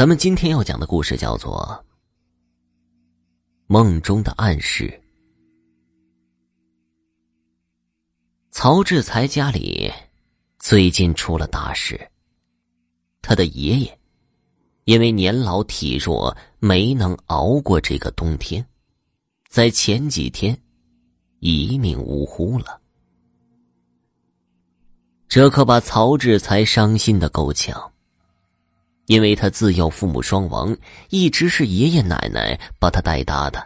咱们今天要讲的故事叫做《梦中的暗示》。曹志才家里最近出了大事，他的爷爷因为年老体弱，没能熬过这个冬天，在前几天一命呜呼了。这可把曹志才伤心的够呛。因为他自幼父母双亡，一直是爷爷奶奶把他带大的。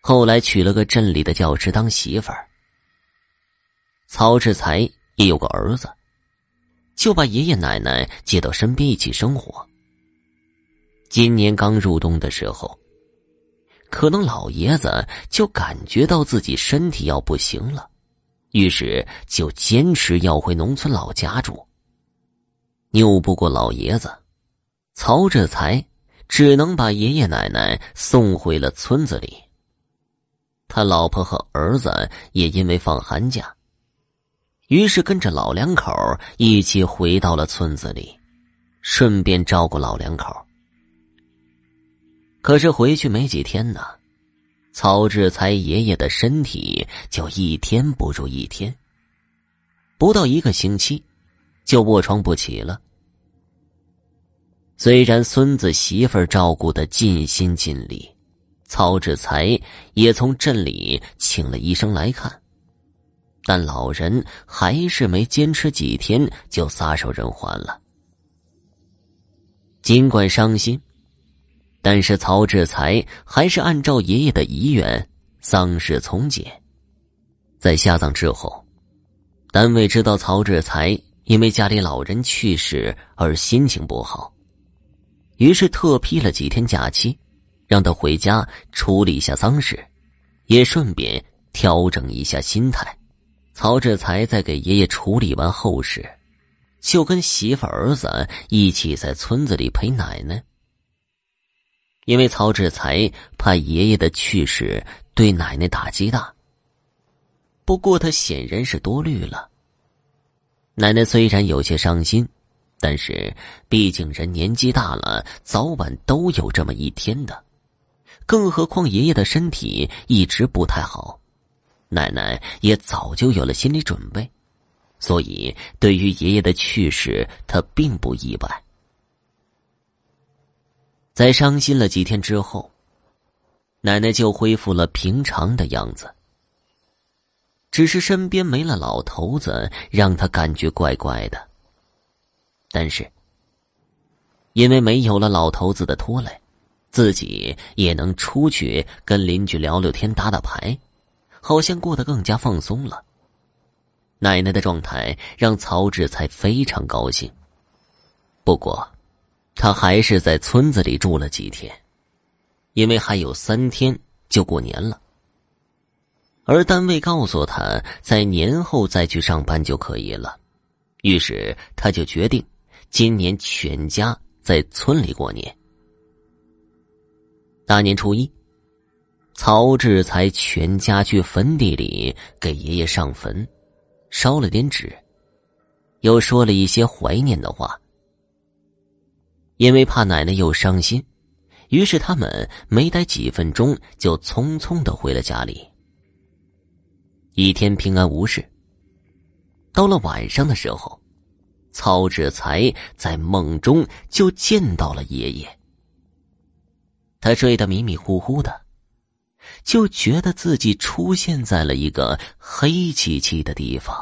后来娶了个镇里的教师当媳妇儿。曹志才也有个儿子，就把爷爷奶奶接到身边一起生活。今年刚入冬的时候，可能老爷子就感觉到自己身体要不行了，于是就坚持要回农村老家住。拗不过老爷子，曹志才只能把爷爷奶奶送回了村子里。他老婆和儿子也因为放寒假，于是跟着老两口一起回到了村子里，顺便照顾老两口。可是回去没几天呢，曹志才爷爷的身体就一天不如一天，不到一个星期。就卧床不起了。虽然孙子媳妇照顾的尽心尽力，曹志才也从镇里请了医生来看，但老人还是没坚持几天就撒手人寰了。尽管伤心，但是曹志才还是按照爷爷的遗愿丧事从简。在下葬之后，单位知道曹志才。因为家里老人去世而心情不好，于是特批了几天假期，让他回家处理一下丧事，也顺便调整一下心态。曹志才在给爷爷处理完后事，就跟媳妇儿子一起在村子里陪奶奶。因为曹志才怕爷爷的去世对奶奶打击大，不过他显然是多虑了。奶奶虽然有些伤心，但是毕竟人年纪大了，早晚都有这么一天的。更何况爷爷的身体一直不太好，奶奶也早就有了心理准备，所以对于爷爷的去世，她并不意外。在伤心了几天之后，奶奶就恢复了平常的样子。只是身边没了老头子，让他感觉怪怪的。但是，因为没有了老头子的拖累，自己也能出去跟邻居聊聊天、打打牌，好像过得更加放松了。奶奶的状态让曹志才非常高兴。不过，他还是在村子里住了几天，因为还有三天就过年了。而单位告诉他，在年后再去上班就可以了，于是他就决定，今年全家在村里过年。大年初一，曹志才全家去坟地里给爷爷上坟，烧了点纸，又说了一些怀念的话。因为怕奶奶又伤心，于是他们没待几分钟，就匆匆的回了家里。一天平安无事。到了晚上的时候，曹志才在梦中就见到了爷爷。他睡得迷迷糊糊的，就觉得自己出现在了一个黑漆漆的地方。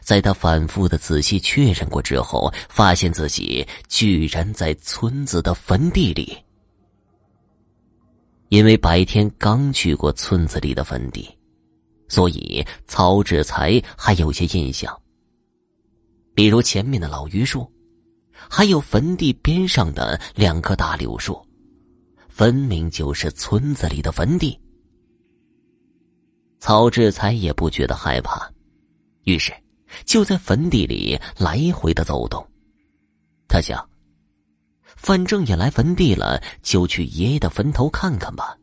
在他反复的仔细确认过之后，发现自己居然在村子的坟地里。因为白天刚去过村子里的坟地。所以曹志才还有些印象，比如前面的老榆树，还有坟地边上的两棵大柳树，分明就是村子里的坟地。曹志才也不觉得害怕，于是就在坟地里来回的走动。他想，反正也来坟地了，就去爷爷的坟头看看吧。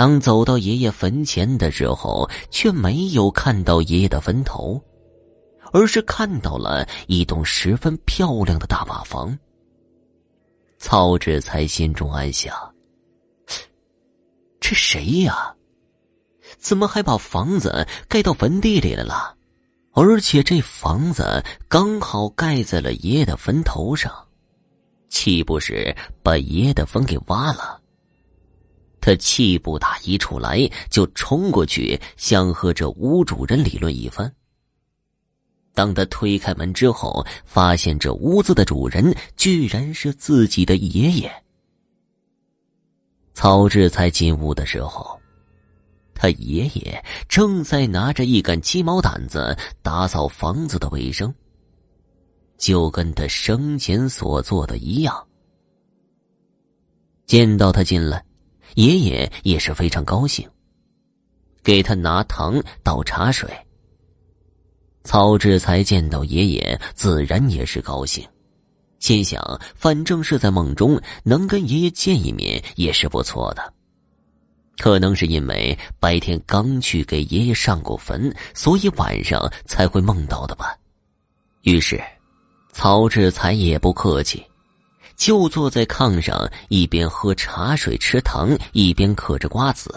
当走到爷爷坟前的时候，却没有看到爷爷的坟头，而是看到了一栋十分漂亮的大瓦房。曹志才心中暗想：这谁呀？怎么还把房子盖到坟地里来了？而且这房子刚好盖在了爷爷的坟头上，岂不是把爷爷的坟给挖了？他气不打一处来，就冲过去想和这屋主人理论一番。当他推开门之后，发现这屋子的主人居然是自己的爷爷。曹志才进屋的时候。他爷爷正在拿着一杆鸡毛掸子打扫房子的卫生，就跟他生前所做的一样。见到他进来，爷爷也是非常高兴，给他拿糖倒茶水。曹志才见到爷爷，自然也是高兴，心想反正是在梦中，能跟爷爷见一面也是不错的。可能是因为白天刚去给爷爷上过坟，所以晚上才会梦到的吧。于是，曹志才也不客气，就坐在炕上，一边喝茶水吃糖，一边嗑着瓜子。